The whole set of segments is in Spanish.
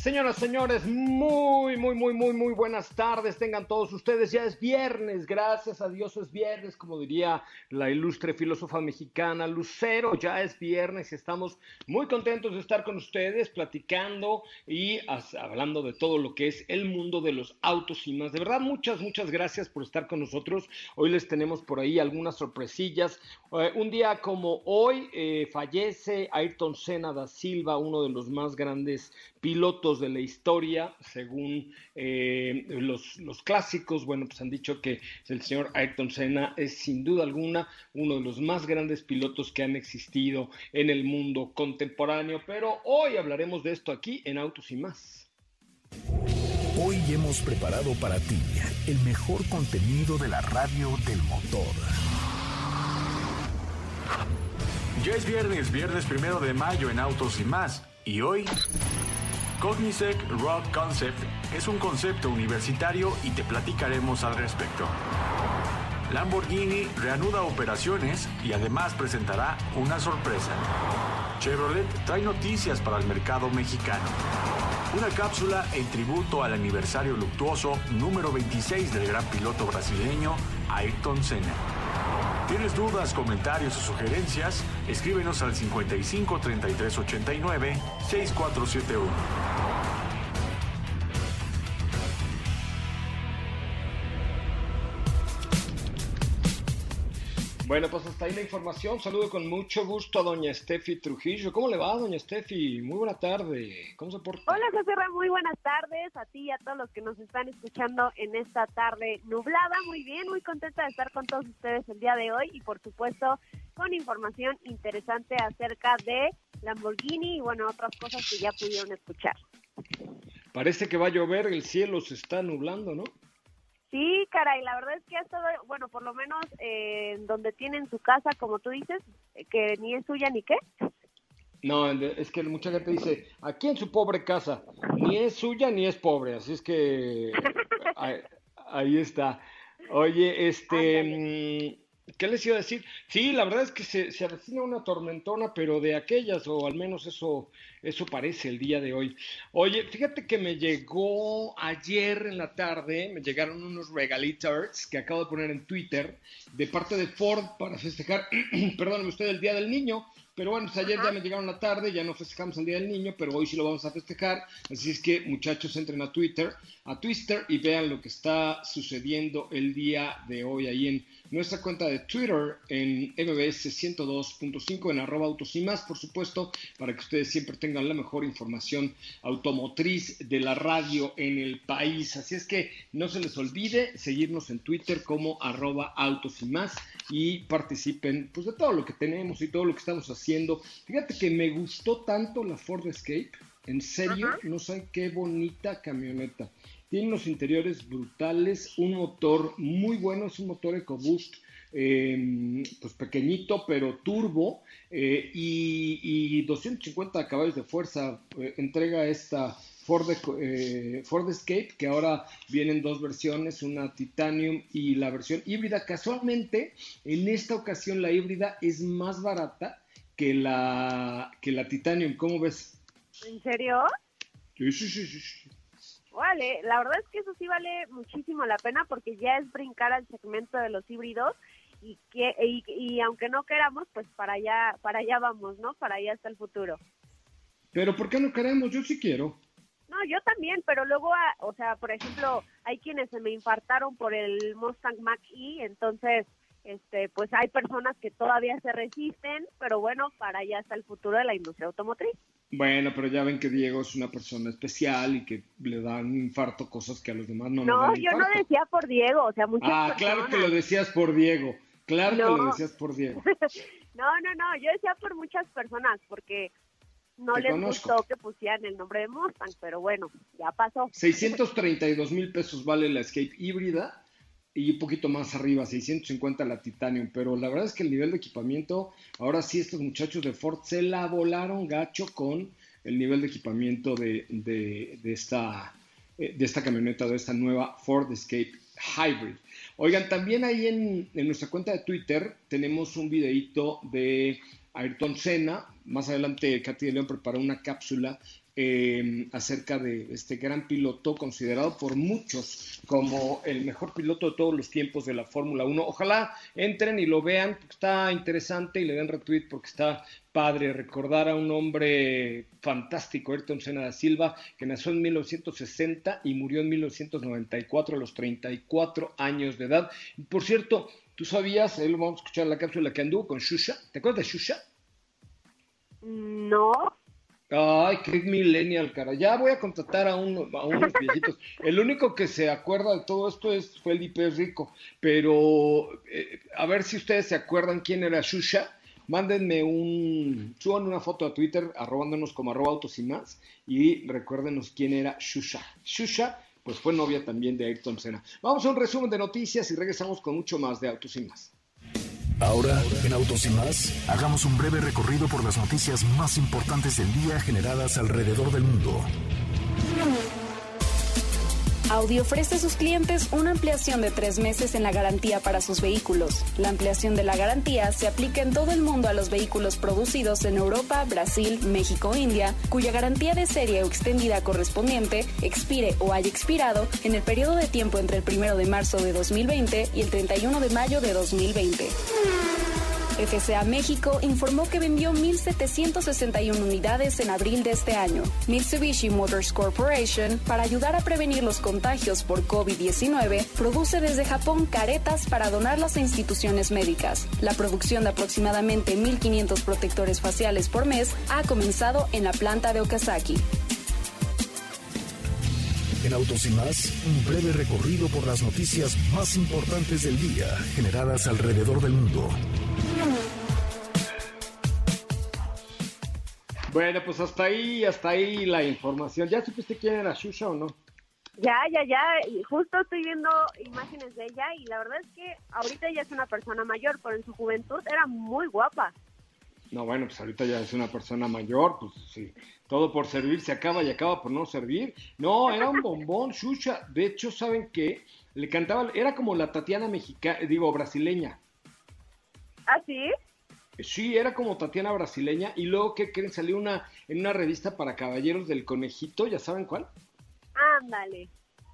Señoras, señores, muy, muy, muy, muy, muy buenas tardes. Tengan todos ustedes. Ya es viernes, gracias a Dios es viernes, como diría la ilustre filósofa mexicana Lucero. Ya es viernes y estamos muy contentos de estar con ustedes platicando y hablando de todo lo que es el mundo de los autos y más. De verdad, muchas, muchas gracias por estar con nosotros. Hoy les tenemos por ahí algunas sorpresillas. Eh, un día como hoy eh, fallece Ayrton Senna da Silva, uno de los más grandes pilotos de la historia, según eh, los, los, clásicos, bueno, pues han dicho que el señor Ayrton Senna es sin duda alguna uno de los más grandes pilotos que han existido en el mundo contemporáneo, pero hoy hablaremos de esto aquí en Autos y más. Hoy hemos preparado para ti el mejor contenido de la radio del motor. Ya es viernes, viernes primero de mayo en Autos y más. Y hoy Cognisec Rock Concept es un concepto universitario y te platicaremos al respecto. Lamborghini reanuda operaciones y además presentará una sorpresa. Chevrolet trae noticias para el mercado mexicano. Una cápsula en tributo al aniversario luctuoso número 26 del gran piloto brasileño Ayrton Senna. ¿Tienes dudas, comentarios o sugerencias? Escríbenos al 55 33 89 6471. Bueno, pues hasta ahí la información. Saludo con mucho gusto a doña Steffi Trujillo. ¿Cómo le va, doña Steffi? Muy buena tarde. ¿Cómo se porta? Hola, José Muy buenas tardes a ti y a todos los que nos están escuchando en esta tarde nublada. Muy bien, muy contenta de estar con todos ustedes el día de hoy y, por supuesto, con información interesante acerca de Lamborghini y, bueno, otras cosas que ya pudieron escuchar. Parece que va a llover, el cielo se está nublando, ¿no? Sí, caray, la verdad es que ha estado, bueno, por lo menos eh, donde tienen su casa, como tú dices, eh, que ni es suya ni qué. No, es que mucha gente dice, aquí en su pobre casa, ni es suya ni es pobre, así es que ahí, está. Oye, este, ¿Qué les iba a decir? Sí, la verdad es que se, se avecina una tormentona, pero de aquellas, o al menos eso, eso parece el día de hoy. Oye, fíjate que me llegó ayer en la tarde, me llegaron unos regalitos que acabo de poner en Twitter de parte de Ford para festejar, perdónenme usted, el Día del Niño. Pero bueno, pues ayer ya me llegaron la tarde, ya no festejamos el Día del Niño, pero hoy sí lo vamos a festejar. Así es que muchachos entren a Twitter, a Twitter y vean lo que está sucediendo el día de hoy ahí en nuestra cuenta de Twitter en MBS 102.5 en arroba autos y más, por supuesto, para que ustedes siempre tengan la mejor información automotriz de la radio en el país. Así es que no se les olvide seguirnos en Twitter como arroba autos y más y participen pues de todo lo que tenemos y todo lo que estamos haciendo. Fíjate que me gustó tanto la Ford Escape, en serio, no sé qué bonita camioneta. Tiene unos interiores brutales, un motor muy bueno, es un motor EcoBoost eh, pues pequeñito pero turbo eh, y, y, 250 caballos de fuerza eh, entrega esta Ford, Ford, Escape que ahora vienen dos versiones, una Titanium y la versión híbrida. Casualmente, en esta ocasión la híbrida es más barata que la, que la Titanium. ¿Cómo ves? ¿En serio? Sí, sí, sí, sí. Vale, la verdad es que eso sí vale muchísimo la pena porque ya es brincar al segmento de los híbridos y que y, aunque no queramos, pues para allá para allá vamos, ¿no? Para allá está el futuro. Pero ¿por qué no queremos? Yo sí quiero. No, yo también, pero luego, ah, o sea, por ejemplo, hay quienes se me infartaron por el Mustang Mach-E, entonces, este, pues hay personas que todavía se resisten, pero bueno, para allá está el futuro de la industria automotriz. Bueno, pero ya ven que Diego es una persona especial y que le dan infarto cosas que a los demás no, no dan yo no decía por Diego, o sea, muchas Ah, claro que lo decías por Diego, claro que lo decías por Diego. no, no, no, yo decía por muchas personas, porque no les gustó que pusieran el nombre de Mustang, pero bueno, ya pasó. 632 mil pesos vale la Escape híbrida y un poquito más arriba, 650 la Titanium, pero la verdad es que el nivel de equipamiento, ahora sí estos muchachos de Ford se la volaron gacho con el nivel de equipamiento de, de, esta, eh, de esta camioneta, de esta nueva Ford Escape Hybrid. Oigan, también ahí en, en nuestra cuenta de Twitter tenemos un videito de Ayrton Senna, más adelante Katy de León preparó una cápsula eh, acerca de este gran piloto considerado por muchos como el mejor piloto de todos los tiempos de la Fórmula 1. Ojalá entren y lo vean, porque está interesante y le den retweet porque está padre recordar a un hombre fantástico, Ayrton Senna da Silva, que nació en 1960 y murió en 1994 a los 34 años de edad. Por cierto, ¿tú sabías, ahí lo vamos a escuchar la cápsula que anduvo con Shusha? ¿Te acuerdas de Shusha? No. Ay, qué millennial, cara. Ya voy a contratar a, uno, a unos viejitos. El único que se acuerda de todo esto es Felipe Rico. Pero eh, a ver si ustedes se acuerdan quién era Shusha. Mándenme un, suban una foto a Twitter, arrobándonos como arroba autos y más, y recuérdenos quién era Shusha. Shusha, pues fue novia también de Ayrton Senna. Vamos a un resumen de noticias y regresamos con mucho más de autos y más. Ahora, en Autos y más, hagamos un breve recorrido por las noticias más importantes del día generadas alrededor del mundo. Audi ofrece a sus clientes una ampliación de tres meses en la garantía para sus vehículos. La ampliación de la garantía se aplica en todo el mundo a los vehículos producidos en Europa, Brasil, México India, cuya garantía de serie o extendida correspondiente expire o haya expirado en el periodo de tiempo entre el 1 de marzo de 2020 y el 31 de mayo de 2020. FCA México informó que vendió 1.761 unidades en abril de este año. Mitsubishi Motors Corporation, para ayudar a prevenir los contagios por COVID-19, produce desde Japón caretas para donarlas a instituciones médicas. La producción de aproximadamente 1.500 protectores faciales por mes ha comenzado en la planta de Okazaki. En Autos y más, un breve recorrido por las noticias más importantes del día generadas alrededor del mundo. Bueno, pues hasta ahí, hasta ahí la información. ¿Ya supiste quién era Shusha o no? Ya, ya, ya. justo estoy viendo imágenes de ella y la verdad es que ahorita ella es una persona mayor, pero en su juventud era muy guapa. No, bueno, pues ahorita ya es una persona mayor, pues sí. Todo por servir se acaba y acaba por no servir. No, era un bombón, Shusha. De hecho, ¿saben qué? Le cantaba, era como la Tatiana mexicana, digo, brasileña. ¿Ah, sí? Sí, era como Tatiana brasileña. Y luego, ¿qué creen? Salió una, en una revista para caballeros del conejito, ¿ya saben cuál? Ándale.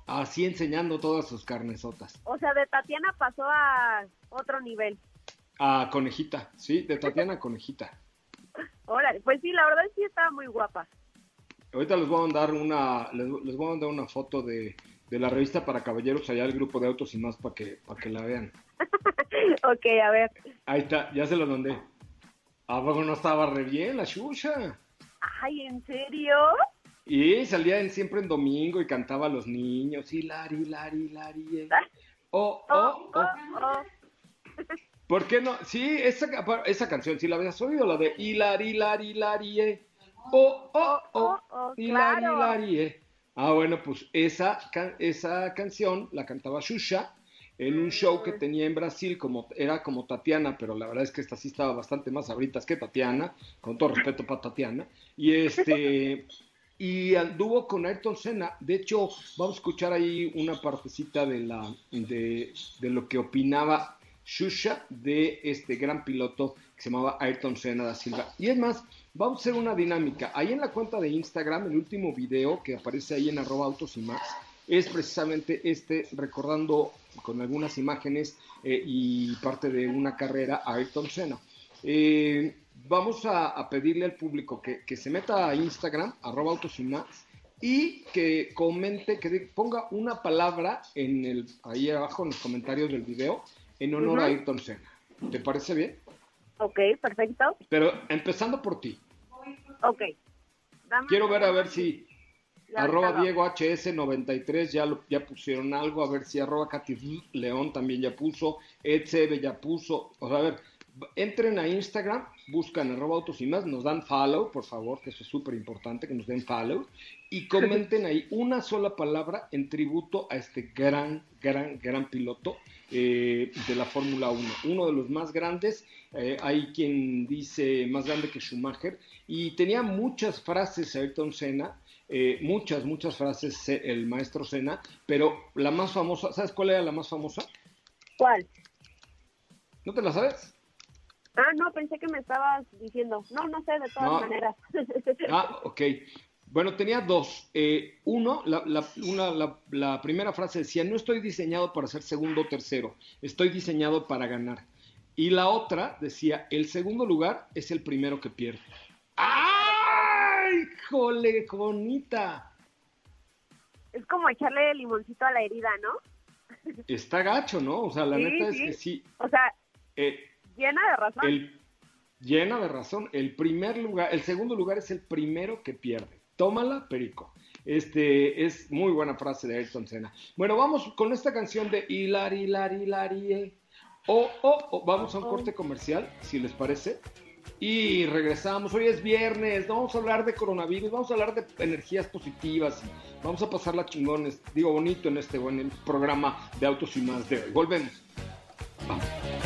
Así enseñando todas sus carnesotas. O sea, de Tatiana pasó a otro nivel. A conejita, sí, de Tatiana a conejita. Órale, pues sí, la verdad sí estaba muy guapa. Ahorita les voy a mandar una, les, voy a mandar una foto de, de, la revista para caballeros allá el grupo de autos y más para que, para que la vean. ok, a ver. Ahí está, ya se lo mandé. ¿A poco no estaba re bien la chucha? Ay, ¿en serio? Y salía en, siempre en domingo y cantaba a los niños. Y lari, lari, lari. Eh. Oh, oh, oh, oh. ¿Por qué no? Sí, esa, esa canción, si la habías oído, la de Hilari, Hilari, Hilari, eh. Oh, oh, oh, oh, Hilari, Hilari, eh. Ah, bueno, pues esa, esa canción la cantaba Shusha en un show que tenía en Brasil, como era como Tatiana, pero la verdad es que esta sí estaba bastante más abritas que Tatiana, con todo respeto para Tatiana, y este y anduvo con Ayrton Senna. De hecho, vamos a escuchar ahí una partecita de la de, de lo que opinaba Shusha de este gran piloto que se llamaba Ayrton Senna da Silva. Y es más, vamos a hacer una dinámica. Ahí en la cuenta de Instagram, el último video que aparece ahí en arroba autos y más, es precisamente este recordando con algunas imágenes eh, y parte de una carrera a Ayrton Senna. Eh, vamos a, pedirle al público que, se meta a Instagram, arroba autos y más, y que comente, que ponga una palabra en el, ahí abajo en los comentarios del video en honor a Ayrton Senna. ¿Te parece bien? Ok, perfecto. Pero empezando por ti. Ok. Quiero ver a ver si arroba Diego HS93 ya, ya pusieron algo, a ver si arroba Katy León también ya puso, Edsebe ya puso, o sea, a ver, entren a Instagram, buscan arroba autos y más, nos dan follow, por favor, que eso es súper importante, que nos den follow, y comenten ahí una sola palabra en tributo a este gran, gran, gran piloto eh, de la Fórmula 1, uno de los más grandes, eh, hay quien dice más grande que Schumacher, y tenía muchas frases Ayrton Senna, eh, muchas, muchas frases el maestro Senna, pero la más famosa, ¿sabes cuál era la más famosa? ¿Cuál? ¿No te la sabes? Ah, no, pensé que me estabas diciendo. No, no sé, de todas maneras. ah, ok. Bueno, tenía dos. Eh, uno, la, una, la, primera frase decía, no estoy diseñado para ser segundo o tercero, estoy diseñado para ganar. Y la otra decía, el segundo lugar es el primero que pierde. ¡Ay, jole, conita! Es como echarle limoncito a la herida, ¿no? Está gacho, ¿no? O sea, la neta es que sí. O sea, eh, llena de razón. llena de razón. El primer lugar, el segundo lugar es el primero que pierde. Tómala, Perico. Este es muy buena frase de Ayrton Senna. Bueno, vamos con esta canción de Hilari, Hilari, Hilari. O, o, vamos a un corte comercial, si les parece. Y regresamos. Hoy es viernes. Vamos a hablar de coronavirus. Vamos a hablar de energías positivas. Vamos a pasarla chingones. Digo, bonito en este buen programa de autos y más de hoy. Volvemos. Vamos.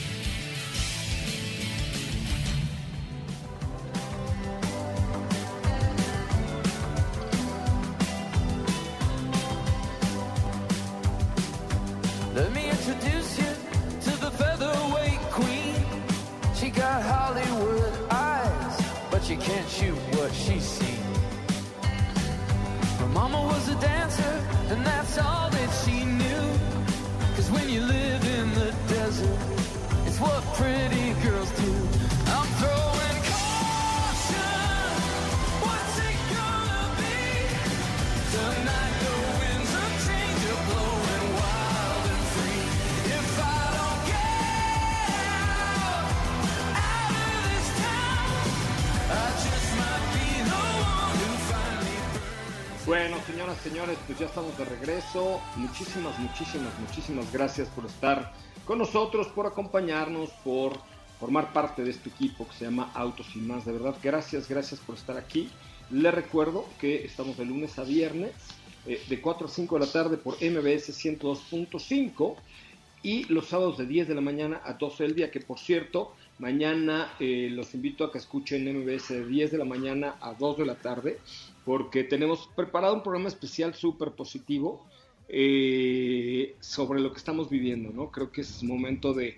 muchísimas, muchísimas, muchísimas gracias por estar con nosotros, por acompañarnos, por formar parte de este equipo que se llama Autos y más. De verdad, gracias, gracias por estar aquí. Les recuerdo que estamos de lunes a viernes, eh, de 4 a 5 de la tarde por MBS 102.5 y los sábados de 10 de la mañana a 12 del día, que por cierto, mañana eh, los invito a que escuchen MBS de 10 de la mañana a 2 de la tarde, porque tenemos preparado un programa especial súper positivo eh, sobre lo que estamos viviendo, ¿no? Creo que es momento de,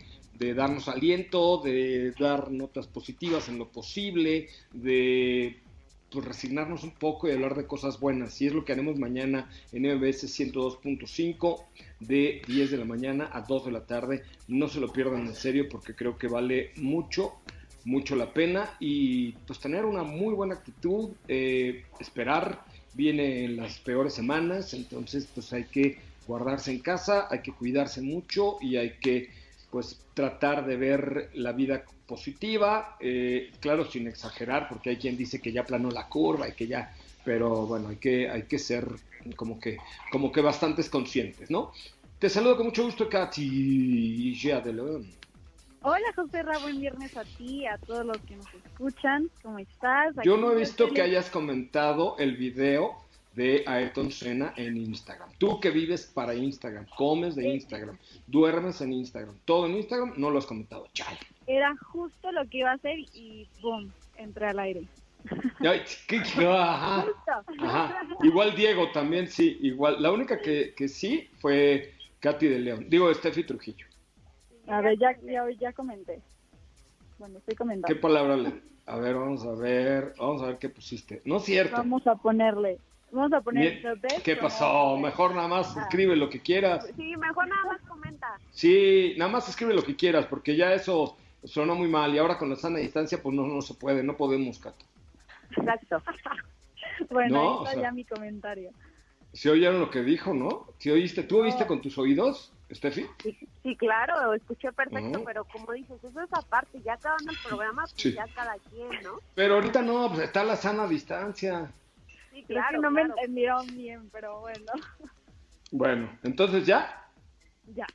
darnos aliento, de dar notas positivas en lo posible, de pues, resignarnos un poco y hablar de cosas buenas. Y es lo que haremos mañana en MBS 102.5 de 10 de la mañana a 2 de la tarde. No se lo pierdan en serio porque creo que vale mucho, mucho la pena. Y pues tener una muy buena actitud, eh, esperar, viene en las peores semanas, entonces pues hay que guardarse en casa, hay que cuidarse mucho y hay que pues tratar de ver la vida positiva, eh, claro, sin exagerar, porque hay quien dice que ya planó la curva y que ya, pero bueno, hay que, hay que ser como que, como que bastantes conscientes, ¿no? Te saludo con mucho gusto, Katy de León. Hola, José buen viernes a ti, a todos los que nos escuchan. ¿Cómo estás? Yo no he visto que hayas comentado el video de Ayrton Senna en Instagram. Tú que vives para Instagram, comes de Instagram, duermes en Instagram, todo en Instagram, no lo has comentado. Chale. Era justo lo que iba a hacer y ¡boom! Entré al aire. Igual Diego también, sí, igual. La única que, que sí fue Katy de León. Digo, Steffi Trujillo. A ver, ya, ya, ya comenté. Bueno, estoy comentando. ¿Qué palabra le.? A ver, vamos a ver. Vamos a ver qué pusiste. No es cierto. Vamos a ponerle. Vamos a poner ¿Qué pasó? Mejor nada más ah. escribe lo que quieras. Sí, mejor nada más comenta. Sí, nada más escribe lo que quieras, porque ya eso sonó muy mal y ahora con la sana distancia pues no, no se puede, no podemos, Cato. Exacto. bueno, ahí está ya mi comentario. ¿Se oyeron lo que dijo, no? ¿Sí oíste? ¿Tú oíste con tus oídos, Steffi? Sí, claro, escuché perfecto, pero como dices, eso es aparte, ya acabando el programa, pues ya cada quien, ¿no? Pero ahorita no, pues está la sana distancia. Sí, claro. no me entendieron bien, pero bueno. Bueno, entonces ya. Ya.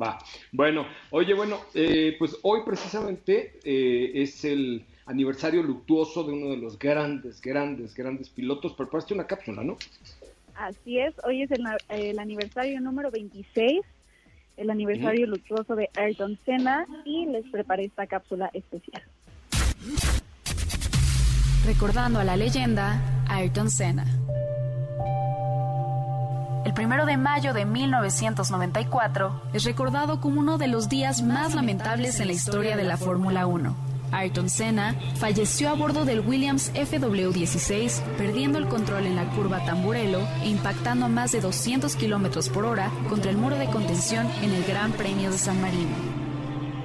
Va. Bueno, oye, bueno, eh, pues hoy precisamente eh, es el aniversario luctuoso de uno de los grandes, grandes, grandes pilotos. Preparaste una cápsula, ¿no? Así es, hoy es el, aniversario número 26, el aniversario luctuoso de Ayrton Senna y les preparé esta cápsula especial. Recordando a la leyenda Ayrton Senna. El primero de mayo de 1994 es recordado como uno de los días más lamentables en la historia de la Fórmula 1. Ayrton Senna falleció a bordo del Williams FW16, perdiendo el control en la curva Tamburello e impactando a más de 200 kilómetros por hora contra el muro de contención en el Gran Premio de San Marino.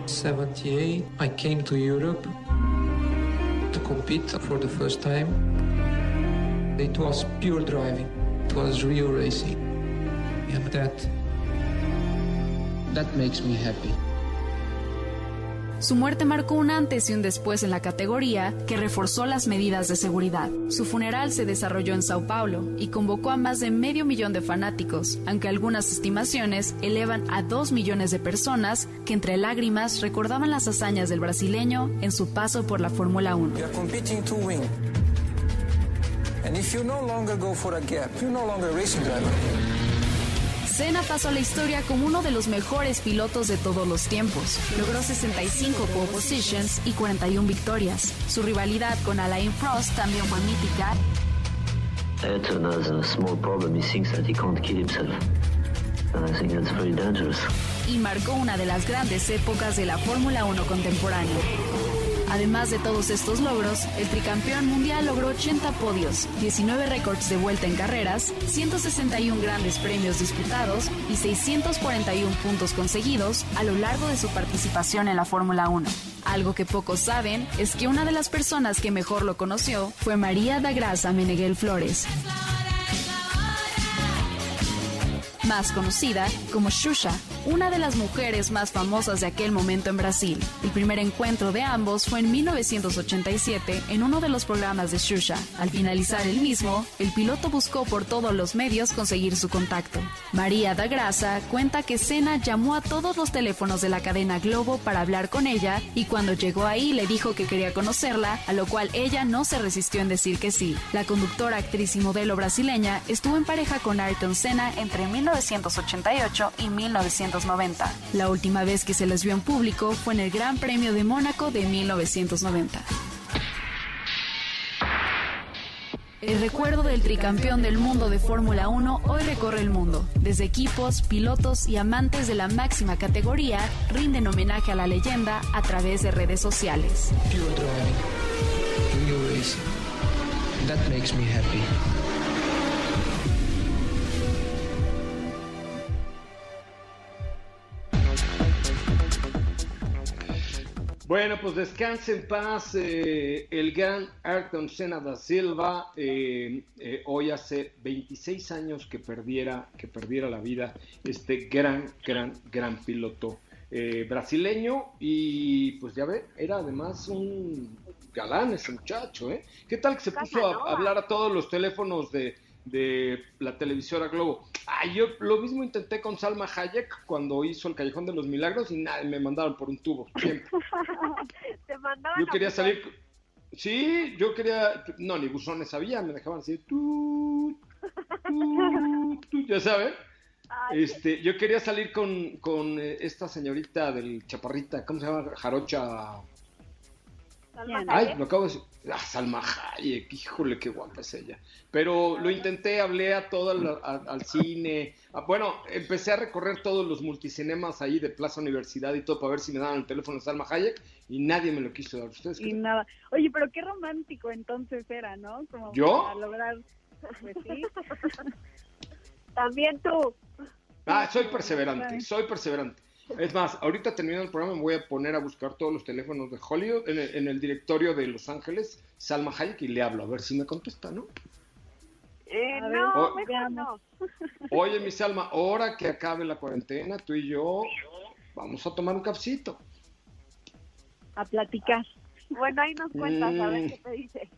78, I came to Europe to compete for the first time. It was pure driving. It was real racing. And that that makes me happy. Su muerte marcó un antes y un después en la categoría que reforzó las medidas de seguridad. Su funeral se desarrolló en Sao Paulo y convocó a más de medio millón de fanáticos, aunque algunas estimaciones elevan a dos millones de personas que entre lágrimas recordaban las hazañas del brasileño en su paso por la Fórmula 1. Senna pasó a la historia como uno de los mejores pilotos de todos los tiempos. Logró 65 pole positions y 41 victorias. Su rivalidad con Alain Prost también fue mítica. Ayrton has a small problem. He thinks that he can't kill himself. And I think that's very dangerous. Y marcó una de las grandes épocas de la Fórmula 1 contemporánea. Además de todos estos logros, el tricampeón mundial logró 80 podios, 19 récords de vuelta en carreras, 161 grandes premios disputados y 641 puntos conseguidos a lo largo de su participación en la Fórmula 1. Algo que pocos saben es que una de las personas que mejor lo conoció fue María da Graça Meneghel Flores más conocida como Xuxa, una de las mujeres más famosas de aquel momento en Brasil. El primer encuentro de ambos fue en 1987 en uno de los programas de Xuxa. Al finalizar el mismo, el piloto buscó por todos los medios conseguir su contacto. María da Graça cuenta que Senna llamó a todos los teléfonos de la cadena Globo para hablar con ella y cuando llegó ahí le dijo que quería conocerla, a lo cual ella no se resistió en decir que sí. La conductora, actriz y modelo brasileña estuvo en pareja con Ayrton Senna entre 19 1988 y 1990. La última vez que se les vio en público fue en el Gran Premio de Mónaco de 1990. El recuerdo del tricampeón del mundo de Fórmula 1 hoy recorre el mundo. Desde equipos, pilotos y amantes de la máxima categoría rinden homenaje a la leyenda a través de redes sociales. Me. Bueno, pues descanse en paz eh, el gran Ayrton Senna da Silva. eh, eh, hoy hace 26 años que perdiera, que perdiera la vida este gran, gran, gran piloto eh, brasileño. Y pues ya ve, era además un galán ese muchacho. ¿eh? ¿Qué tal que se puso a, a hablar a todos los teléfonos de, de la televisora Globo? Ah, yo lo mismo intenté con Salma Hayek cuando hizo El Callejón de los Milagros y nada, me mandaron por un tubo. siempre. Te mandaban Yo quería salir. Sí, yo quería. No, ni buzones sabía, me dejaban así. Tú, tú, tú, ya saben. Ay, Este, yo quería salir con, con eh, esta señorita del Chaparrita, ¿cómo se llama? Jarocha. Salma Ay, Hayek. lo acabo de decir. Ah, Salma Hayek, híjole, qué guapa es ella. Pero lo intenté, hablé a todo el- a- al cine. Bueno, empecé a recorrer todos los multicinemas ahí de Plaza Universidad y todo para ver si me daban el teléfono de Salma Hayek y nadie me lo quiso dar. ¿Ustedes Y creen? nada. Oye, pero qué romántico entonces era, ¿no? Como ¿Yo? Para lograr, pues sí. También tú. Ah, soy perseverante, soy perseverante. Es más, ahorita terminando el programa me voy a poner a buscar todos los teléfonos de Hollywood en el, en el directorio de Los Ángeles, Salma Hayek, y le hablo a ver si me contesta, ¿no? Eh, no, oh, mejor no. Oye, mi Salma, ahora que acabe la cuarentena, tú y yo vamos a tomar un cafecito. A platicar. Bueno, ahí nos cuentas a ver Mm. qué te dice.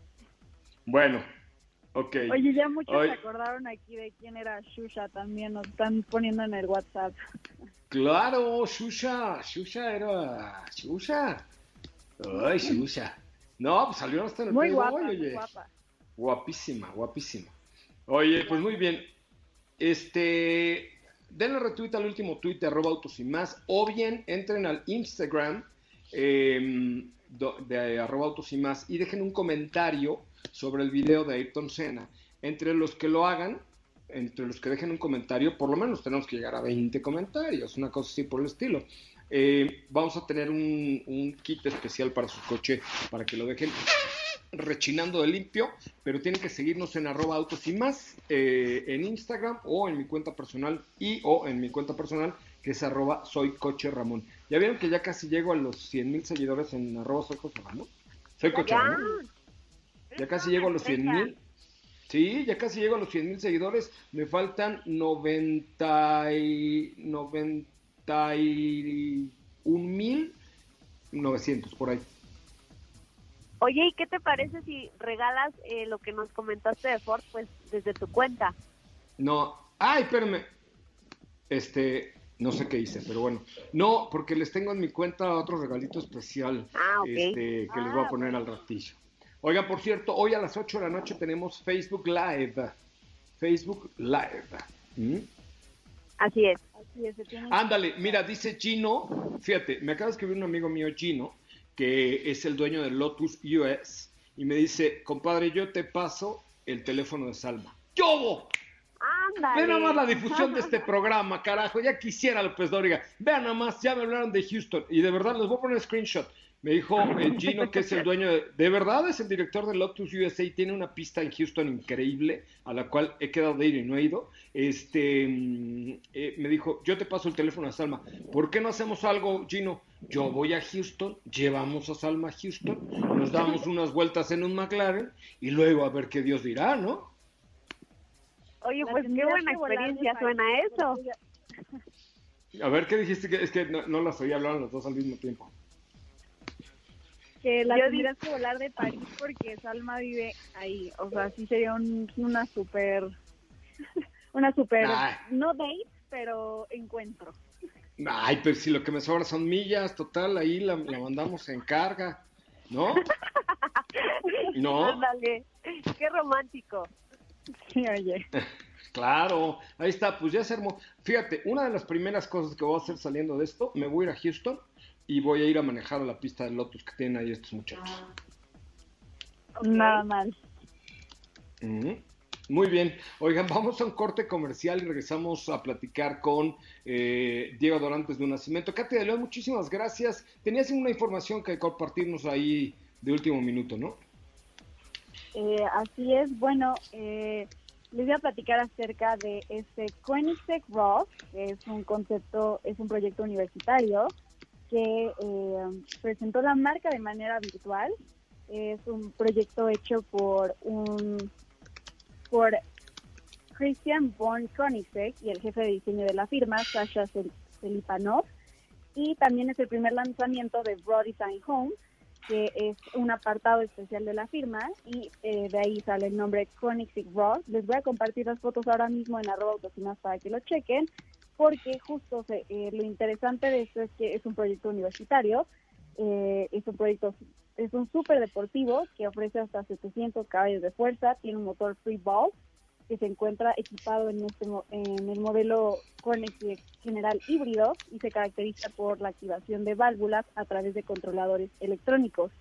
Bueno, ok. Oye, ya muchos Hoy- se acordaron aquí de quién era Shusha también. Nos están poniendo en el WhatsApp. Claro, Shusha, Shusha era Shusha. Ay, Shusha. No, pues salió hasta en el Muy guapa, muy oye. guapa. Guapísima, guapísima. Oye, pues muy bien. Este, denle retweet al último tweet de arroba autos y más, o bien entren al Instagram eh, do- de arroba autos y más y dejen un comentario sobre el video de Ayrton Senna. Entre los que lo hagan, entre los que dejen un comentario, por lo menos tenemos que llegar a 20 comentarios, una cosa así por el estilo. Eh, vamos a tener un, un kit especial para su coche para que lo dejen rechinando de limpio, pero tienen que seguirnos en arroba autos y más eh, en Instagram o en mi cuenta personal y o en mi cuenta personal que es arroba soy coche Ramón. ¿Ya vieron que ya casi llego a los 100 mil seguidores en arroba soy coche Ramón? Soy coche. Ramón. Ya casi llego a los 100 mil. Sí, ya casi llego a los 100 mil seguidores. Me faltan 90 y 91 mil 900 por ahí. Oye, ¿y qué te parece si regalas eh, lo que nos comentaste de Ford, pues desde tu cuenta? No, ay, espérame. Este, no sé qué hice, pero bueno. No, porque les tengo en mi cuenta otro regalito especial Ah, ok. este, que les voy a Ah, poner al ratillo. Oigan, por cierto, hoy a las 8 de la noche tenemos Facebook Live. Facebook Live. ¿Mm? Así es. Así es, Ándale, mira, dice Gino, fíjate, me acaba de escribir un amigo mío, Gino, que es el dueño de Lotus US, y me dice, compadre, yo te paso el teléfono de Salma. ¡Yo! Ándale. Ve nada más la difusión de este programa, carajo. Ya quisiera López Dóriga. Vean nada más, ya me hablaron de Houston. Y de verdad, les voy a poner screenshot. Me dijo eh, Gino, que es el dueño de... De verdad, es el director de Lotus USA. Tiene una pista en Houston increíble, a la cual he quedado de ir y no he ido. Este, mm, eh, me dijo, yo te paso el teléfono a Salma. ¿Por qué no hacemos algo, Gino? Yo voy a Houston, llevamos a Salma a Houston, nos damos unas vueltas en un McLaren y luego a ver qué Dios dirá, ¿no? Oye, pues qué buena experiencia suena eso. A ver, ¿qué dijiste? Que, es que no, no las oía hablar los dos al mismo tiempo. Que la Yo tendrías que volar de París porque Salma vive ahí. O sea, sí sería un- una super... Una super... Ay. No date, pero encuentro. Ay, pero si lo que me sobra son millas, total, ahí la, la mandamos en carga, ¿no? ¿No? Ándale. Qué romántico. Sí, oye. Claro, ahí está, pues ya se armó. Fíjate, una de las primeras cosas que voy a hacer saliendo de esto, me voy a ir a Houston y voy a ir a manejar a la pista de Lotus que tienen ahí estos muchachos. Nada mal. Muy bien. Oigan, vamos a un corte comercial y regresamos a platicar con eh, Diego Dorantes de un Nacimiento. Katy de León, muchísimas gracias. Tenías una información que compartirnos ahí de último minuto, ¿no? Eh, así es, bueno, eh, les voy a platicar acerca de este Koenigsegg Rock, que es un concepto, es un proyecto universitario que eh, presentó la marca de manera virtual. Es un proyecto hecho por un por Christian von Koenigsegg y el jefe de diseño de la firma, Sasha Selipanov. Y también es el primer lanzamiento de Broad Design Home, que es un apartado especial de la firma y eh, de ahí sale el nombre Koenigsegg Raw. Les voy a compartir las fotos ahora mismo en arroba para que lo chequen, porque justo eh, lo interesante de esto es que es un proyecto universitario, eh, es un proyecto, es un súper deportivo que ofrece hasta 700 caballos de fuerza, tiene un motor free ball que se encuentra equipado en, este, en el modelo Koenigsegg General híbrido y se caracteriza por la activación de válvulas a través de controladores electrónicos.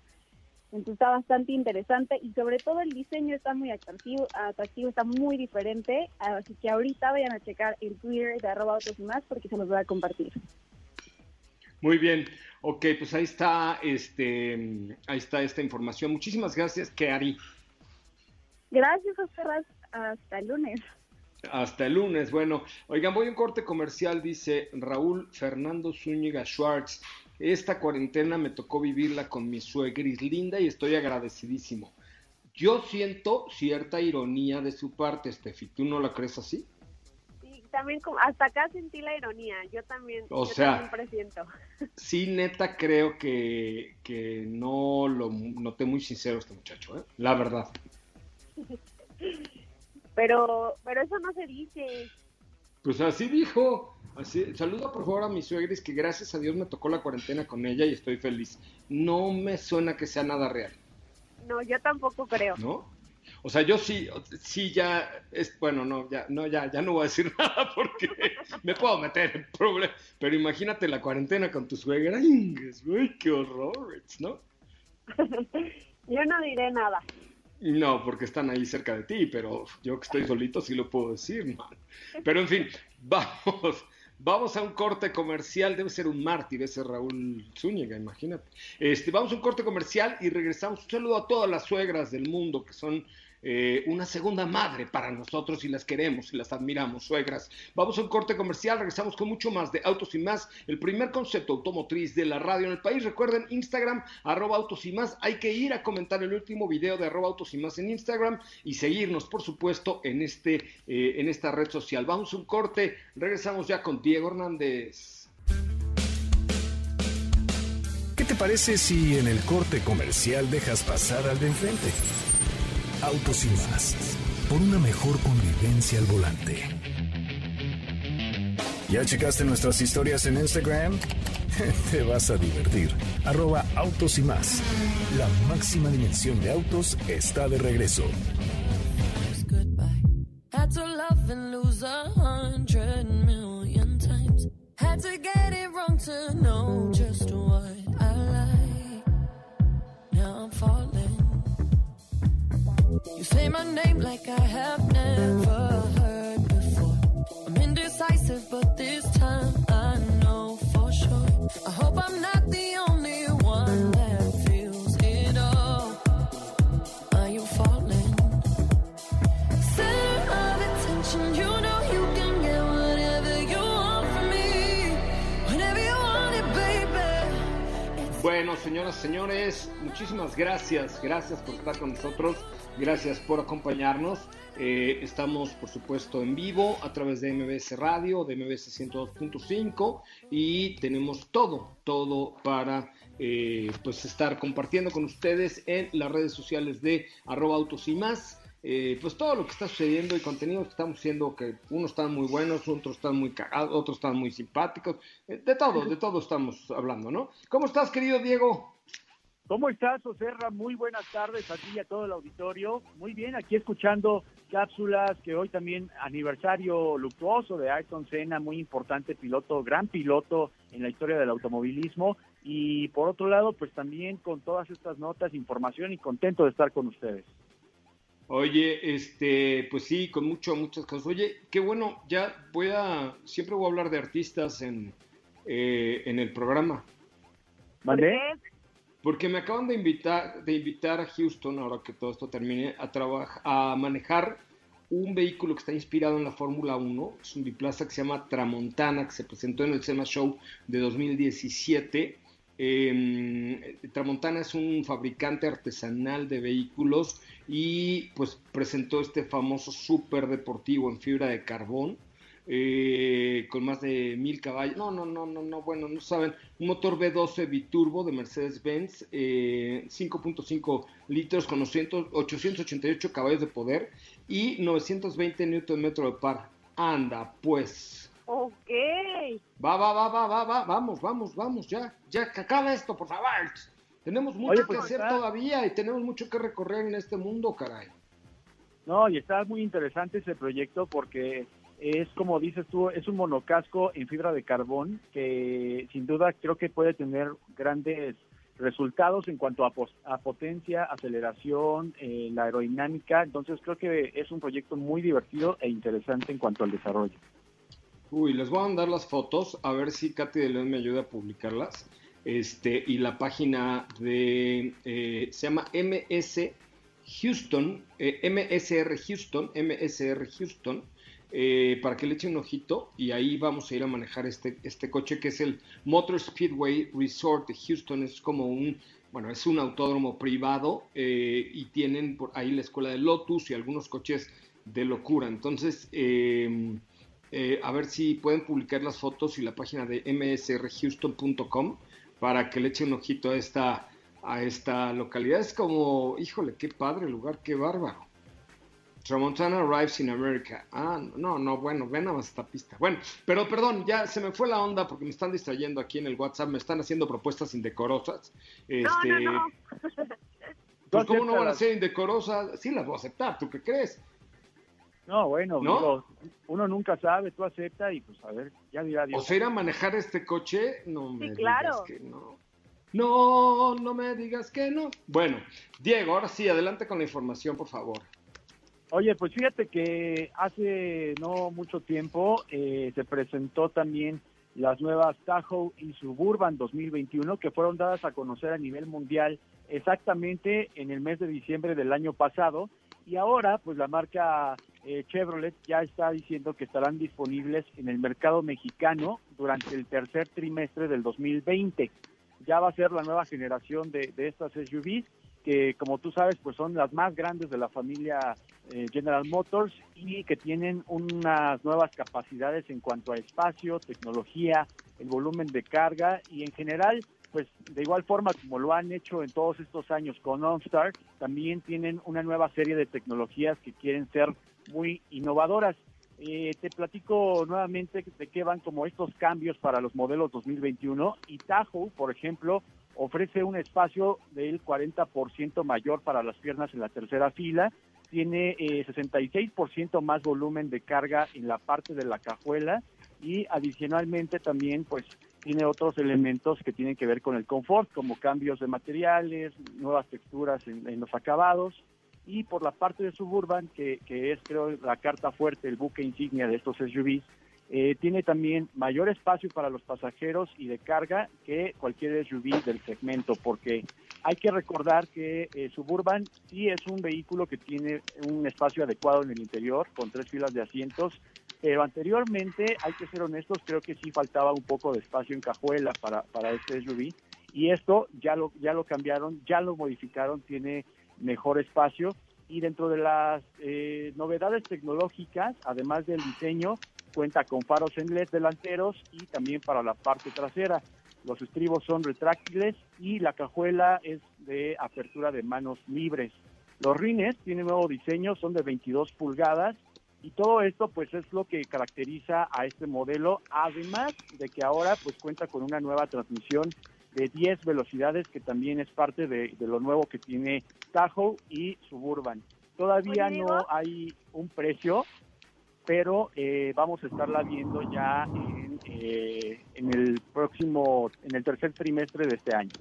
Entonces está bastante interesante y sobre todo el diseño está muy atractivo, atractivo, está muy diferente, así que ahorita vayan a checar el Twitter de arroba autos y más porque se los voy a compartir. Muy bien, ok, pues ahí está, este, ahí está esta información. Muchísimas gracias, Keari. Gracias, Oscar hasta el lunes. Hasta el lunes. Bueno, oigan, voy a un corte comercial, dice Raúl Fernando Zúñiga Schwartz. Esta cuarentena me tocó vivirla con mi suegris linda y estoy agradecidísimo. Yo siento cierta ironía de su parte, Steffi. ¿Tú no la crees así? Sí, también hasta acá sentí la ironía. Yo también. O sea, sí, neta creo que, que no lo noté muy sincero este muchacho, ¿eh? La verdad. Pero, pero eso no se dice. Pues así dijo. Así, saluda por favor a mi suegris que gracias a Dios me tocó la cuarentena con ella y estoy feliz. No me suena que sea nada real. No, yo tampoco creo. ¿No? O sea, yo sí, sí ya es bueno, no, ya, no, ya, ya no voy a decir nada porque me puedo meter en problemas. Pero imagínate la cuarentena con tu suegra, qué horror, ¿no? yo no diré nada. No, porque están ahí cerca de ti, pero yo que estoy solito sí lo puedo decir, man. Pero en fin, vamos. Vamos a un corte comercial, debe ser un mártir ese Raúl Zúñiga, imagínate. Este, vamos a un corte comercial y regresamos. Un saludo a todas las suegras del mundo que son eh, una segunda madre para nosotros y las queremos y las admiramos, suegras. Vamos a un corte comercial, regresamos con mucho más de Autos y Más, el primer concepto automotriz de la radio en el país. Recuerden, Instagram, arroba Autos y Más. Hay que ir a comentar el último video de arroba Autos y Más en Instagram y seguirnos, por supuesto, en, este, eh, en esta red social. Vamos a un corte, regresamos ya con Diego Hernández. ¿Qué te parece si en el corte comercial dejas pasar al de enfrente? Autos y más. Por una mejor convivencia al volante. ¿Ya checaste nuestras historias en Instagram? Te vas a divertir. Arroba autos y más. La máxima dimensión de autos está de regreso. Had to get it wrong to know You say my name like I have never heard before. I'm indecisive, but this time I know for sure. I hope I'm not the only one that feels it all. Are you falling? Center of attention, you know you can get whatever you want from me. Whenever you want it, baby. Bueno, señoras, señores, muchísimas gracias. Gracias por estar con nosotros. Gracias por acompañarnos. Eh, estamos, por supuesto, en vivo a través de MBS Radio, de MBS 102.5 y tenemos todo, todo para eh, pues estar compartiendo con ustedes en las redes sociales de arroba autos y más. Eh, pues todo lo que está sucediendo y contenido que estamos haciendo, que unos están muy buenos, otros están muy cagados, otros están muy simpáticos, de todo, de todo estamos hablando, ¿no? ¿Cómo estás, querido Diego? ¿Cómo estás, Oserra? Muy buenas tardes a ti y a todo el auditorio. Muy bien, aquí escuchando cápsulas, que hoy también aniversario luctuoso de Ayrton Senna, muy importante piloto, gran piloto en la historia del automovilismo. Y por otro lado, pues también con todas estas notas, información y contento de estar con ustedes. Oye, este, pues sí, con mucho, muchas cosas. Oye, qué bueno, ya voy a, siempre voy a hablar de artistas en, eh, en el programa. ¿Vale? Porque me acaban de invitar, de invitar a Houston, ahora que todo esto termine, a, a manejar un vehículo que está inspirado en la Fórmula 1. Es un biplaza que se llama Tramontana, que se presentó en el SEMA Show de 2017. Em, Tramontana es un fabricante artesanal de vehículos y pues presentó este famoso super deportivo en fibra de carbón eh, con más de mil caballos. No, no, no, no, no, bueno, no saben. Un motor V12 biturbo de Mercedes-Benz, 5.5 eh, litros con 888 caballos de poder y 920 Nm de par. Anda, pues. Ok. Va, va, va, va, va, va, vamos, vamos, vamos, ya, ya, que acabe esto, por favor. Tenemos mucho que pues, hacer todavía y tenemos mucho que recorrer en este mundo, caray. No, y está muy interesante ese proyecto porque es como dices tú, es un monocasco en fibra de carbón que sin duda creo que puede tener grandes resultados en cuanto a, potencia, aceleración, eh, la aerodinámica. Entonces creo que es un proyecto muy divertido e interesante en cuanto al desarrollo. Uy, les voy a mandar las fotos, a ver si Katy de León me ayuda a publicarlas. Este, y la página de, eh, se llama MS Houston, eh, MSR Houston, MSR Houston, eh, para que le echen un ojito y ahí vamos a ir a manejar este, este coche que es el Motor Speedway Resort de Houston. Es como un, bueno, es un autódromo privado eh, y tienen por ahí la escuela de Lotus y algunos coches de locura. Entonces, em, eh, a ver si pueden publicar las fotos y la página de msrhouston.com para que le echen un ojito a esta, a esta localidad. Es como, híjole, qué padre lugar, qué bárbaro. Tramontana arrives in America. Ah, no, no, bueno, ven a esta pista. Bueno, pero perdón, ya se me fue la onda porque me están distrayendo aquí en el WhatsApp, me están haciendo propuestas indecorosas. Este, no, no, no. Pues, ¿cómo no van a ser indecorosas? Sí, las voy a aceptar, ¿tú qué crees? No, bueno, uno nunca sabe, tú acepta y pues a ver, ya dirá Dios. O sea, ir a manejar este coche, no me sí, claro. digas que no. No, no me digas que no. Bueno, Diego, ahora sí, adelante con la información, por favor. Oye, pues fíjate que hace no mucho tiempo eh, se presentó también las nuevas Tahoe y Suburban 2021 que fueron dadas a conocer a nivel mundial exactamente en el mes de diciembre del año pasado y ahora pues la marca eh, Chevrolet ya está diciendo que estarán disponibles en el mercado mexicano durante el tercer trimestre del 2020. Ya va a ser la nueva generación de, de estas SUVs que como tú sabes pues son las más grandes de la familia General Motors y que tienen unas nuevas capacidades en cuanto a espacio, tecnología, el volumen de carga y en general pues de igual forma como lo han hecho en todos estos años con OnStar, también tienen una nueva serie de tecnologías que quieren ser muy innovadoras. Eh, te platico nuevamente de qué van como estos cambios para los modelos 2021 y Tahoe, por ejemplo, ofrece un espacio del 40% mayor para las piernas en la tercera fila, tiene eh, 66% más volumen de carga en la parte de la cajuela y adicionalmente también pues tiene otros elementos que tienen que ver con el confort, como cambios de materiales, nuevas texturas en, los acabados. Y por la parte de Suburban, que, que es creo la carta fuerte, el buque insignia de estos SUVs, eh, tiene también mayor espacio para los pasajeros y de carga que cualquier SUV del segmento, porque hay que recordar que eh, Suburban sí es un vehículo que tiene un espacio adecuado en el interior, con tres filas de asientos, pero anteriormente, hay que ser honestos, creo que sí faltaba un poco de espacio en cajuela para, para este SUV, y esto ya lo, ya lo cambiaron, ya lo modificaron, tiene mejor espacio, y dentro de las eh, novedades tecnológicas, además del diseño, Cuenta con faros en LED delanteros y también para la parte trasera. Los estribos son retráctiles y la cajuela es de apertura de manos libres. Los rines tienen nuevo diseño, son de 22 pulgadas y todo esto pues es lo que caracteriza a este modelo, además de que ahora pues cuenta con una nueva transmisión de 10 velocidades que también es parte de, lo nuevo que tiene Tahoe y Suburban. Todavía no hay un precio, pero eh, vamos a estarla viendo ya en, eh, en, el próximo, en el tercer trimestre de este año.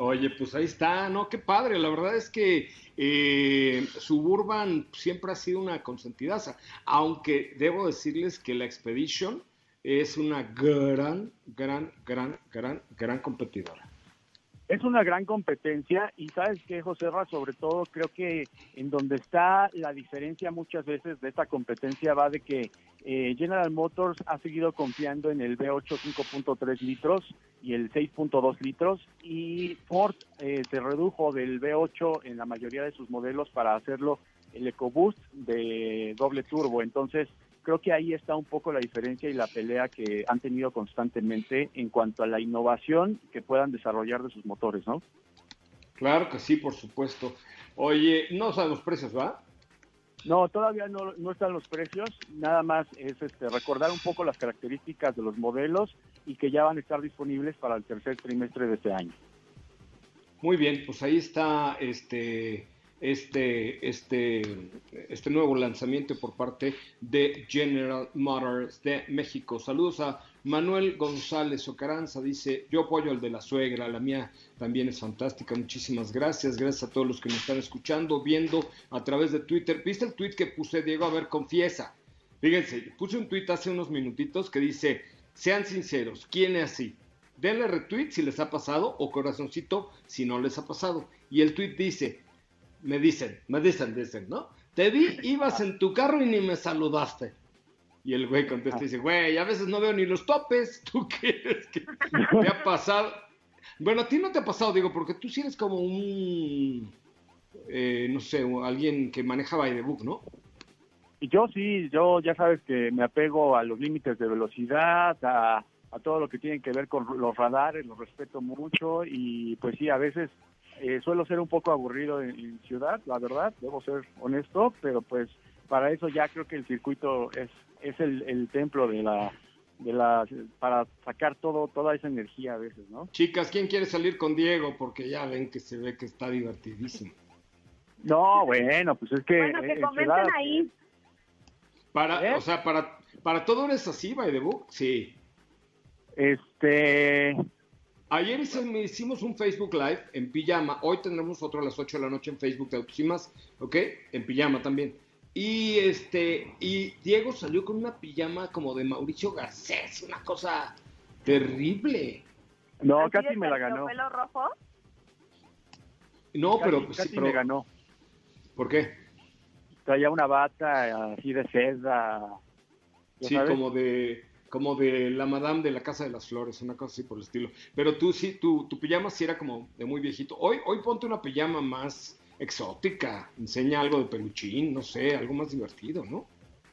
Oye, pues ahí está, ¿no? Qué padre, la verdad es que eh, Suburban siempre ha sido una consentidaza, aunque debo decirles que la Expedition es una gran, gran, gran, gran, gran competidora. Es una gran competencia y sabes que José Ra, sobre todo creo que en donde está la diferencia muchas veces de esta competencia va de que eh, General Motors ha seguido confiando en el V8 5.3 litros y el 6.2 litros y Ford eh, se redujo del V8 en la mayoría de sus modelos para hacerlo el EcoBoost de doble turbo. Entonces creo que ahí está un poco la diferencia y la pelea que han tenido constantemente en cuanto a la innovación que puedan desarrollar de sus motores, ¿no? Claro que sí, por supuesto. Oye, no saben los precios, ¿va? No, todavía no, no están los precios, nada más es este, recordar un poco las características de los modelos y que ya van a estar disponibles para el tercer trimestre de este año. Muy bien, pues ahí está este este, este, este nuevo lanzamiento por parte de General Motors de México. Saludos a Manuel González Ocaranza, dice, yo apoyo el de la suegra, la mía también es fantástica, muchísimas gracias, gracias a todos los que me están escuchando, viendo a través de Twitter. ¿Viste el tweet que puse, Diego? A ver, confiesa. Fíjense, puse un tweet hace unos minutitos que dice, sean sinceros, ¿quién es así? Denle retweet si les ha pasado o corazoncito si no les ha pasado. Y el tweet dice, me dicen, me dicen, dicen, ¿no? Te vi, ibas en tu carro y ni me saludaste. Y el güey contesta y dice, güey, a veces no veo ni los topes, ¿tú quieres que me ha pasado? Bueno, a ti no te ha pasado, digo, porque tú sí eres como un, eh, no sé, alguien que maneja by the book, ¿no? Yo sí, yo ya sabes que me apego a los límites de velocidad, a, a todo lo que tiene que ver con los radares, los respeto mucho y pues sí, a veces eh, suelo ser un poco aburrido en, ciudad, la verdad, debo ser honesto, pero pues para eso ya creo que el circuito es, es el, templo de la, de la, para sacar todo, toda esa energía a veces, ¿no? Chicas, ¿quién quiere salir con Diego? Porque ya ven que se ve que está divertidísimo. No, bueno, pues es que... Bueno, que comenten ahí. Para, ¿Eh? o sea, para, para todo eres así, by the book, sí. Este, Ayer hicimos un Facebook Live en pijama. Hoy tendremos otro a las 8 de la noche en Facebook de Autos y más, ¿ok? En pijama también. Y este, y Diego salió con una pijama como de Mauricio Garcés, una cosa terrible. No, casi me la ganó. pelo rojo? No, pero casi sí, me ganó. ¿Por qué? Traía una bata así de seda. Sí, como de como de la madame de la Casa de las Flores, una cosa así por el estilo. Pero tú sí, tu, tu pijama sí era como de muy viejito. Hoy, hoy ponte una pijama más exótica, enseña algo de peluchín, no sé, algo más divertido, ¿no?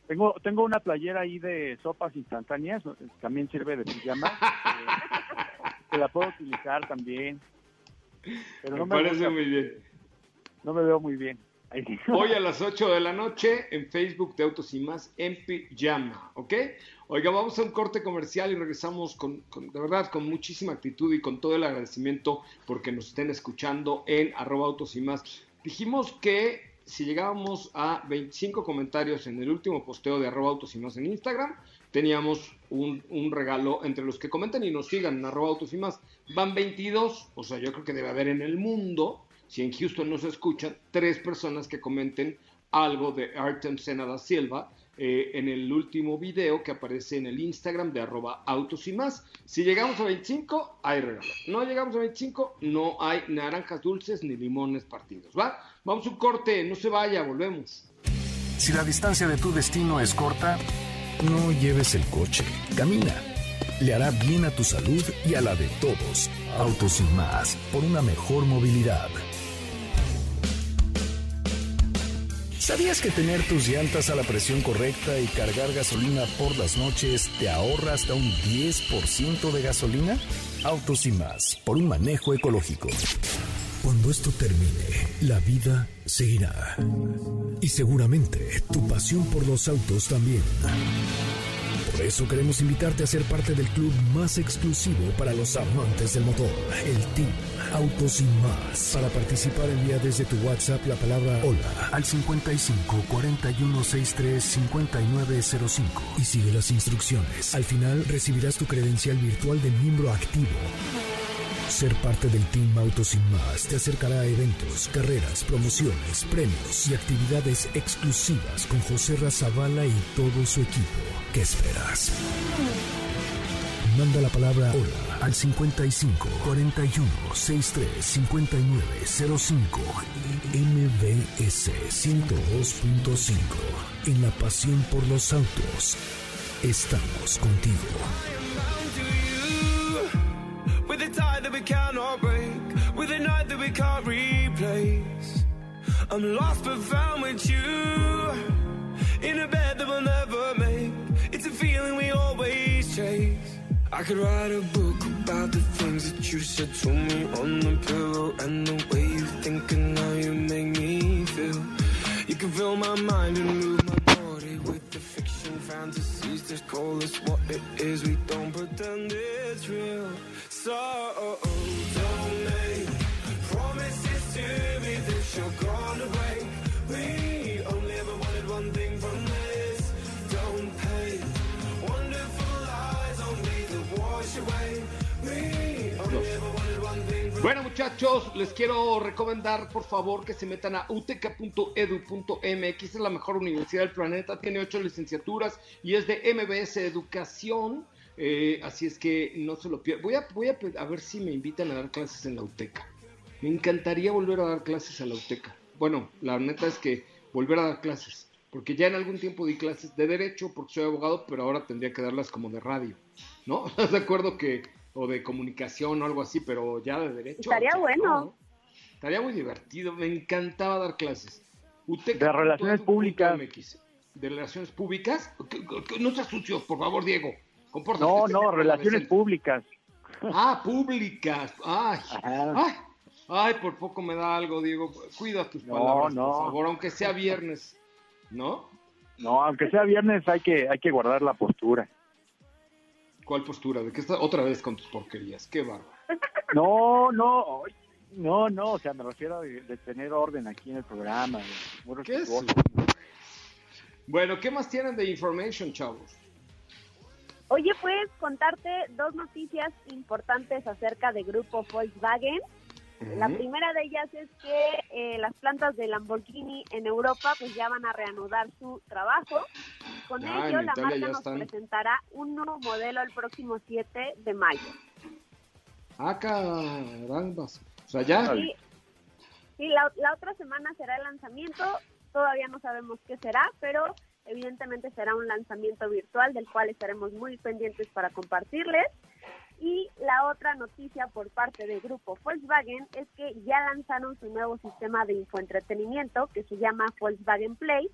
Tengo, tengo una playera ahí de sopas instantáneas, también sirve de pijama. que la puedo utilizar también. Pero no me, parece muy bien. No me veo muy bien. Hoy a las 8 de la noche en Facebook de Autos y Más en pijama, ¿ok? Oiga, vamos a un corte comercial y regresamos con, de verdad, con muchísima actitud y con todo el agradecimiento porque nos estén escuchando en arroba autos y más. Dijimos que si llegábamos a 25 comentarios en el último posteo de arroba autos y más en Instagram, teníamos un, regalo entre los que comenten y nos sigan en arroba autos y más. Van 22, o sea, yo creo que debe haber en el mundo, si en Houston nos escuchan, tres personas que comenten algo de Artem Senada da Silva eh, en el último video que aparece en el Instagram de arroba autos y más. Si llegamos a 25, hay regalo. No llegamos a 25, no hay naranjas dulces ni limones partidos. ¿Va? Vamos a un corte, no se vaya, volvemos. Si la distancia de tu destino es corta, no lleves el coche, camina. Le hará bien a tu salud y a la de todos. Autos y más, por una mejor movilidad. ¿Sabías que tener tus llantas a la presión correcta y cargar gasolina por las noches te ahorra hasta un 10% de gasolina? Autos y más, por un manejo ecológico. Cuando esto termine, la vida seguirá. Y seguramente tu pasión por los autos también. Eso queremos invitarte a ser parte del club más exclusivo para los amantes del motor, el Team Autos y más. Para participar envía desde tu WhatsApp la palabra hola al 55 41 63 5905 y sigue las instrucciones. Al final recibirás tu credencial virtual de miembro activo. Ser parte del Team Autos y más te acercará a eventos, carreras, promociones, premios y actividades exclusivas con José Razabala y todo su equipo. ¿Qué esperas? Manda la palabra hola al 55 41 63 59 05 MBS 102.5. En la pasión por los autos, estamos contigo. We can't replace. I'm lost but found with you, in a bed that we'll never make. It's a feeling we always chase. I could write a book about the things that you said to me on the pillow and the way you think and how you make me feel. You can fill my mind and move my body with the fiction fantasies. Just call us what it is. We don't pretend it's real. So oh, oh, don't Bueno muchachos, les quiero recomendar por favor que se metan a uteca.edu.mx, es la mejor universidad del planeta, tiene ocho licenciaturas y es de MBS Educación, eh, así es que no se lo pierdan. Voy, a, voy a, a ver si me invitan a dar clases en la UTECA. Me encantaría volver a dar clases a la UTECA. Bueno, la neta es que volver a dar clases, porque ya en algún tiempo di clases de derecho porque soy abogado, pero ahora tendría que darlas como de radio, ¿no? ¿Estás de acuerdo que o de comunicación o algo así, pero ya de derecho. Estaría sea, bueno. no, ¿no? Estaría muy divertido, me encantaba dar clases. De relaciones públicas. MX. ¿De relaciones públicas? ¿Qué- qué- No seas sucio, por favor, Diego. Compórtate. No, no, relaciones públicas. Ah, públicas. Ay, ay, ay, por poco me da algo, Diego. Cuida tus No, palabras, no. por favor, aunque sea viernes, ¿no? No, aunque sea viernes hay que hay que guardar la postura. ¿Cuál postura? ¿De qué estás otra vez con tus porquerías? Qué bárbaro. No, no, no, no, o sea, me refiero de, de tener orden aquí en el programa. de- ¿Qué es? Bueno, ¿qué más tienen de information, chavos? Oye, pues contarte dos noticias importantes acerca de grupo Volkswagen. La primera de ellas es que eh, las plantas de Lamborghini en Europa pues ya van a reanudar su trabajo. Con ello, la Italia marca nos están. presentará un nuevo modelo el próximo 7 de mayo. Ah, carambas. O sea, ya. Sí, sí, la, la otra semana será el lanzamiento. Todavía no sabemos qué será, pero evidentemente será un lanzamiento virtual del cual estaremos muy pendientes para compartirles. Y la otra noticia por parte del grupo Volkswagen es que ya lanzaron su nuevo sistema de infoentretenimiento que se llama Volkswagen Play.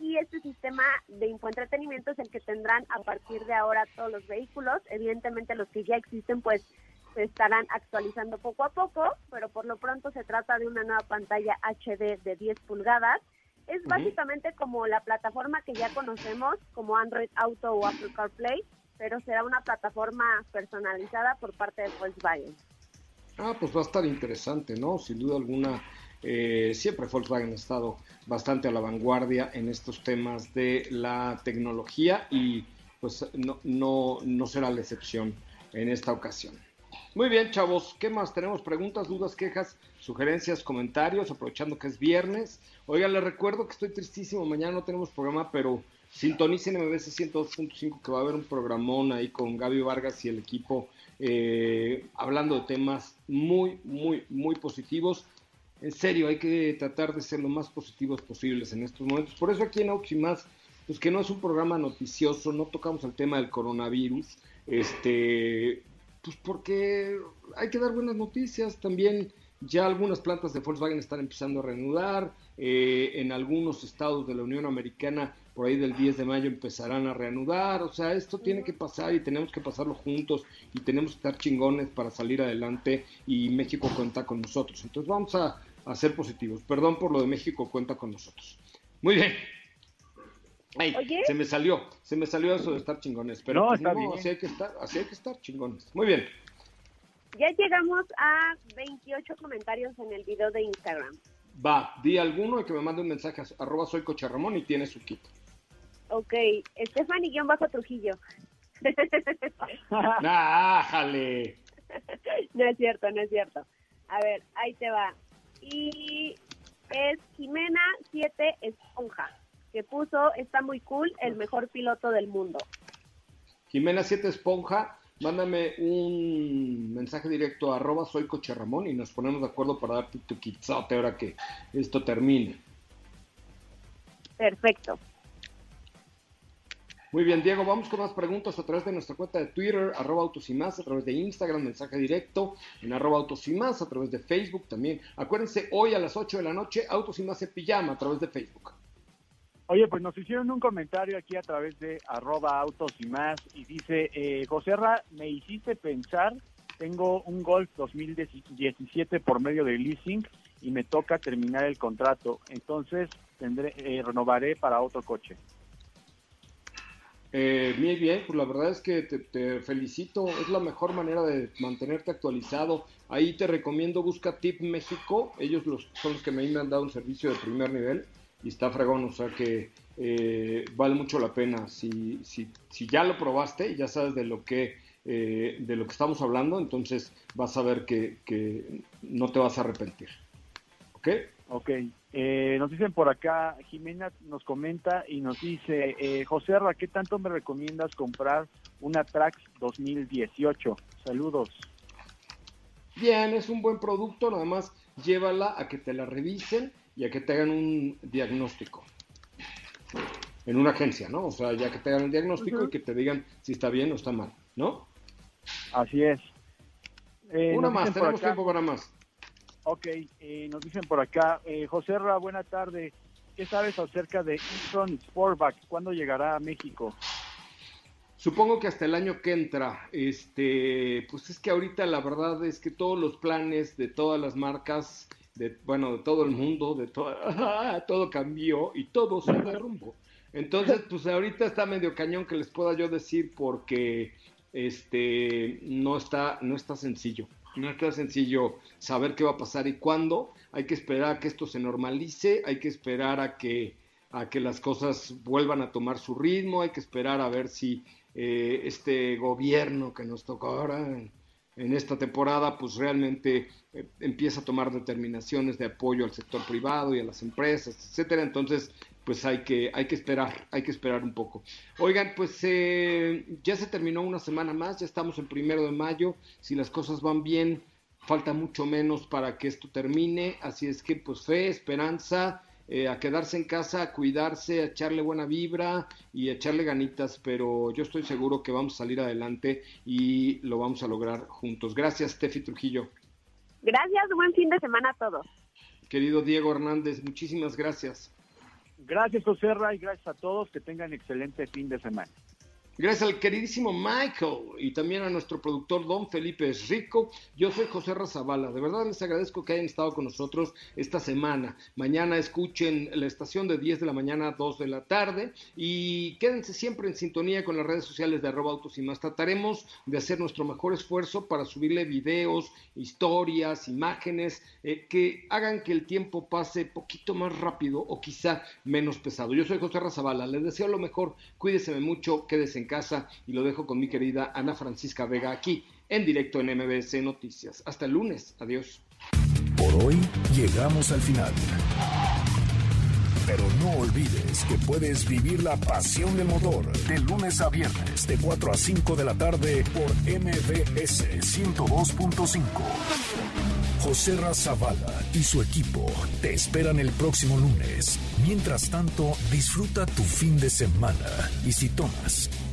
Y este sistema de infoentretenimiento es el que tendrán a partir de ahora todos los vehículos. Evidentemente los que ya existen pues se estarán actualizando poco a poco, pero por lo pronto se trata de una nueva pantalla HD de 10 pulgadas. Es básicamente como la plataforma que ya conocemos, como Android Auto o Apple CarPlay, pero será una plataforma personalizada por parte de Volkswagen. Ah, pues va a estar interesante, ¿no? Sin duda alguna, eh, siempre Volkswagen ha estado bastante a la vanguardia en estos temas de la tecnología y pues no, no, no será la excepción en esta ocasión. Muy bien, chavos, ¿qué más? ¿Tenemos preguntas, dudas, quejas, sugerencias, comentarios? Aprovechando que es viernes. Oigan, les recuerdo que estoy tristísimo, mañana no tenemos programa, pero sintonicen MBC 102.5 que va a haber un programón ahí con Gaby Vargas y el equipo eh, hablando de temas muy, muy, muy positivos. En serio, hay que tratar de ser lo más positivos posibles en estos momentos. Por eso aquí en Autos pues que no es un programa noticioso, no tocamos el tema del coronavirus, este, pues porque hay que dar buenas noticias. También ya algunas plantas de Volkswagen están empezando a reanudar. eh, en algunos estados de la Unión Americana, por ahí del 10 de mayo, empezarán a reanudar. O sea, esto tiene que pasar y tenemos que pasarlo juntos y tenemos que estar chingones para salir adelante y México cuenta con nosotros. Entonces vamos a, a ser positivos. Perdón por lo de México cuenta con nosotros. Muy bien. Ay, Oye. se me salió, se me salió eso de estar chingones, pero No, pues, está bien. así hay que estar, así hay que estar chingones. Muy bien. Ya llegamos a 28 comentarios en el video de Instagram. Va, di alguno y que me mande un mensaje a arroba soy Coche Ramón y tiene su kit. Ok, Stephanie-Trujillo. ¡Ah, jale! no es cierto, no es cierto. A ver, ahí te va. Y es Jimena 7 Esponja, que puso, está muy cool, el mejor piloto del mundo. Jimena 7 Esponja, mándame un mensaje directo a arroba soy coche Ramón y nos ponemos de acuerdo para darte tu quitzote ahora que esto termine. Perfecto. Muy bien, Diego, vamos con más preguntas a través de nuestra cuenta de Twitter, arroba autos y más, a través de Instagram, mensaje directo, en arroba autos y más, a través de Facebook también. Acuérdense, hoy a las 8 de la noche, autos y más en pijama a través de Facebook. Oye, pues nos hicieron un comentario aquí a través de arroba autos y más y dice, eh, José Ra, me hiciste pensar, tengo un Golf 2017 por medio de leasing y me toca terminar el contrato, entonces tendré eh, renovaré para otro coche. Eh, muy bien, pues la verdad es que te, felicito, es la mejor manera de mantenerte actualizado. Ahí te recomiendo, busca Tip México, ellos los, son los que me han dado un servicio de primer nivel y está fregón, o sea que eh, vale mucho la pena. Si, si, si ya lo probaste y ya sabes de lo que eh, de lo que estamos hablando, entonces vas a ver que, que no te vas a arrepentir. ¿Ok? Ok, eh, nos dicen por acá, Jimena nos comenta y nos dice, eh, José Ra, ¿qué tanto me recomiendas comprar una Trax 2018? Saludos. Bien, es un buen producto, nada más llévala a que te la revisen y a que te hagan un diagnóstico. En una agencia, ¿no? O sea, ya que te hagan el diagnóstico y que te digan si está bien o está mal, ¿no? Así es. Eh, una más, tenemos tiempo para más. Ok, eh, nos dicen por acá, eh, José Ra, buena tarde. ¿Qué sabes acerca de e Sportback? ¿Cuándo llegará a México? Supongo que hasta el año que entra. Este, pues es que ahorita la verdad es que todos los planes de todas las marcas, de, bueno, de todo el mundo, de todo, todo cambió y todo se derrumbó. Entonces, pues ahorita está medio cañón que les pueda yo decir porque este no está, no está sencillo. No es sencillo saber qué va a pasar y cuándo. Hay que esperar a que esto se normalice, hay que esperar a que, a que las cosas vuelvan a tomar su ritmo, hay que esperar a ver si eh, este gobierno que nos tocó ahora en, en esta temporada, pues realmente eh, empieza a tomar determinaciones de apoyo al sector privado y a las empresas, etcétera. Entonces, pues hay que, hay que esperar, hay que esperar un poco. Oigan, pues eh, ya se terminó una semana más, ya estamos en primero de mayo, si las cosas van bien, falta mucho menos para que esto termine, así es que pues fe, esperanza, eh, a quedarse en casa, a cuidarse, a echarle buena vibra y a echarle ganitas, pero yo estoy seguro que vamos a salir adelante y lo vamos a lograr juntos. Gracias, Tefi Trujillo. Gracias, buen fin de semana a todos. Querido Diego Hernández, muchísimas gracias. Gracias, José Ray, gracias a todos, que tengan excelente fin de semana. Gracias al queridísimo Michael y también a nuestro productor Don Felipe Rico. Yo soy José Razabala. De verdad les agradezco que hayan estado con nosotros esta semana. Mañana escuchen la estación de 10 de la mañana a 2 de la tarde y quédense siempre en sintonía con las redes sociales de arroba autos y más. Trataremos de hacer nuestro mejor esfuerzo para subirle videos, historias, imágenes eh, que hagan que el tiempo pase poquito más rápido o quizá menos pesado. Yo soy José Razabala. Les deseo lo mejor. Cuídense mucho. Quédense en casa y lo dejo con mi querida Ana Francisca Vega aquí en directo en MBC Noticias. Hasta el lunes. Adiós. Por hoy llegamos al final. Pero no olvides que puedes vivir la pasión del motor de lunes a viernes de 4 a 5 de la tarde por MBS 102.5. José Razabala y su equipo te esperan el próximo lunes. Mientras tanto, disfruta tu fin de semana y si tomas,